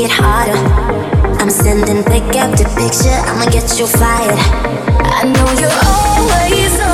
Get harder. I'm sending pick after picture, I'ma get you fired. I know you're always on.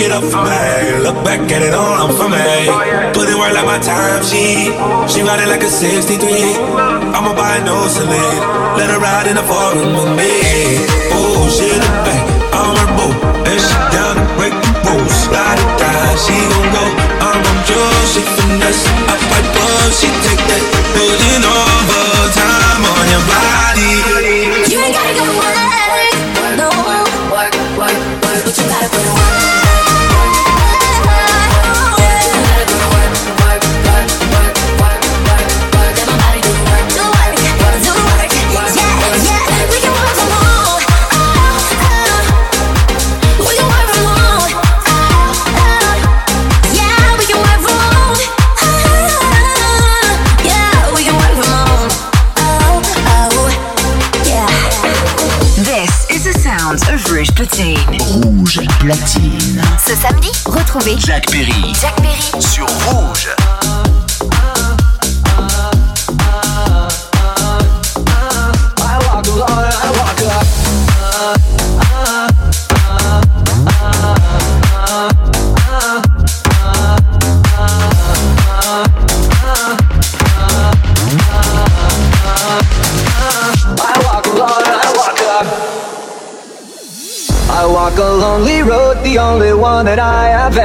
The it up for me. Look back at it all, I'm for me. Put it work like my time, she. She ride it like a 63. I'ma buy a new Celine. Let her ride in the foreign with me. Jack Perry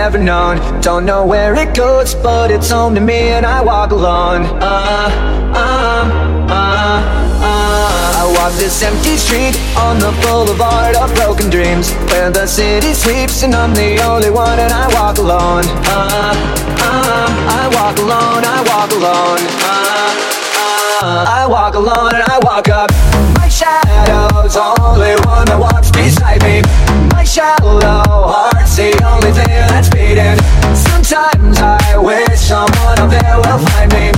ever known. Don't know where it goes, but it's home to me, and I walk alone. Uh, uh, uh, uh. I walk this empty street on the boulevard of broken dreams, where the city sleeps, and I'm the only one, and I walk alone. Uh, uh, I walk alone, I walk alone. Uh, uh, I walk alone, and I walk up. My shadow's only one that walks beside me. My shallow the only thing that's beating. Sometimes I wish someone up there will find me.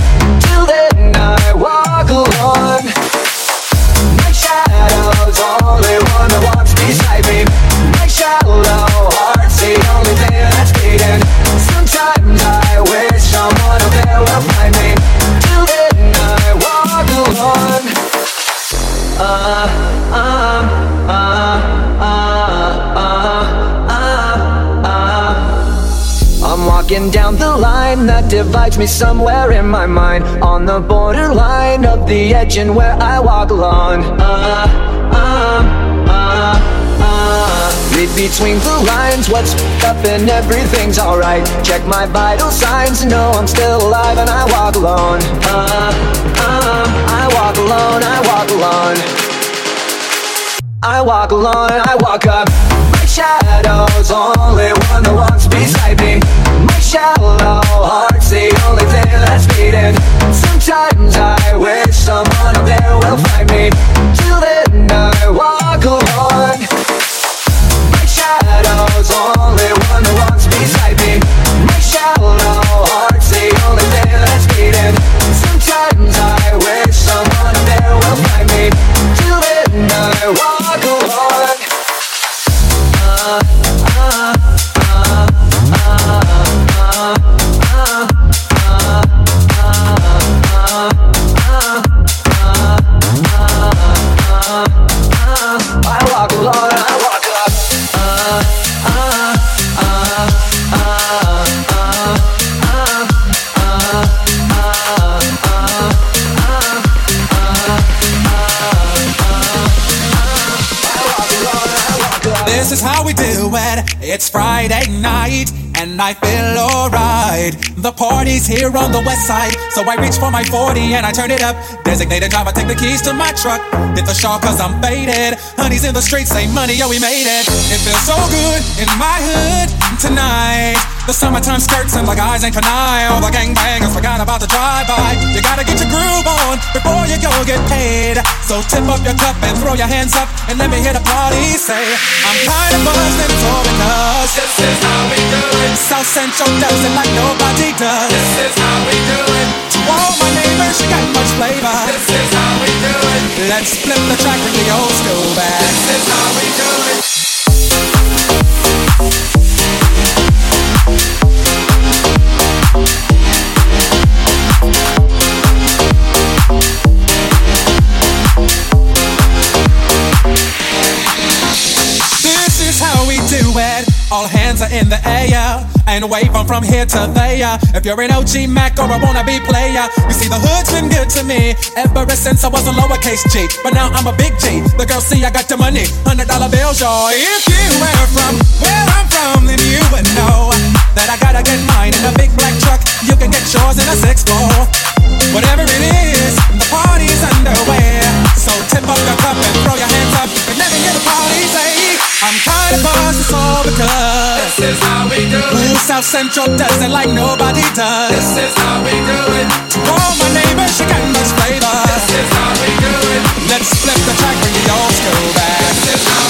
Me somewhere in my mind On the borderline of the edge and where I walk alone uh, um, uh, uh. Read between the lines, what's up and everything's alright Check my vital signs, know I'm still alive and I walk alone uh, um, I walk alone, I walk alone I walk alone, I walk up. My shadow's only one that walks beside me. Shallow heart's the only thing that's beating. Sometimes I wish someone up there will find me. Till then I walk alone. My shadow's only one that walks beside me. My shallow heart's the only thing that's beating. Sometimes I wish someone up there will find me. Till then I walk This is how we do it. It's Friday night, and I feel alright. The party's here on the west side, so I reach for my 40 and I turn it up. Designated driver, take the keys to my truck. Hit the shawl cause I'm faded. Honey's in the streets, say money, yo, we made it. It feels so good in my hood tonight. The summertime skirts and guys ain't for night. All the gangbangers forgot about the drive-by. You gotta get your groove on before you go get paid. So tip up your cup and throw your hands up and let me hear the party say, I'm kind of buzzed and it's because this is how we do it. South Central does it like nobody does. This is how we do it. To all my neighbors, you got much flavor. This is how we do it. Let's flip the track, bring the old school back. This is how we do it. hands are in the air and wave on from here to there. If you're an OG Mac or a wannabe player, you see the hood's been good to me ever since I was a lowercase G. But now I'm a big G. The girls see I got the money, hundred dollar bills, y'all. If you were from where I'm from, then you would know that I gotta get mine in a big black truck. You can get yours in a six-four. Whatever it is, the party's underway. So tip up your cup and throw your hands up and let never hear the party say, I'm kind of buzzed, it's all because this is how we do it. Ooh, South Central does it like nobody does. This is how we do it. To all my neighbors, you got much flavor. This is how we do it. Let's flip the track when the old school back. This is how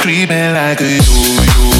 creeping like a yo-yo.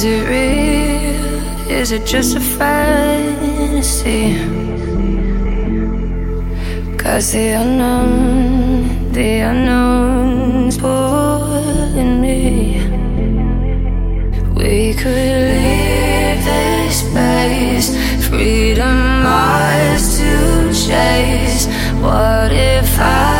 is it real? Is it just a fantasy? Cause the unknown, the unknown's pulling me. We could leave this place, freedom ours to chase. What if I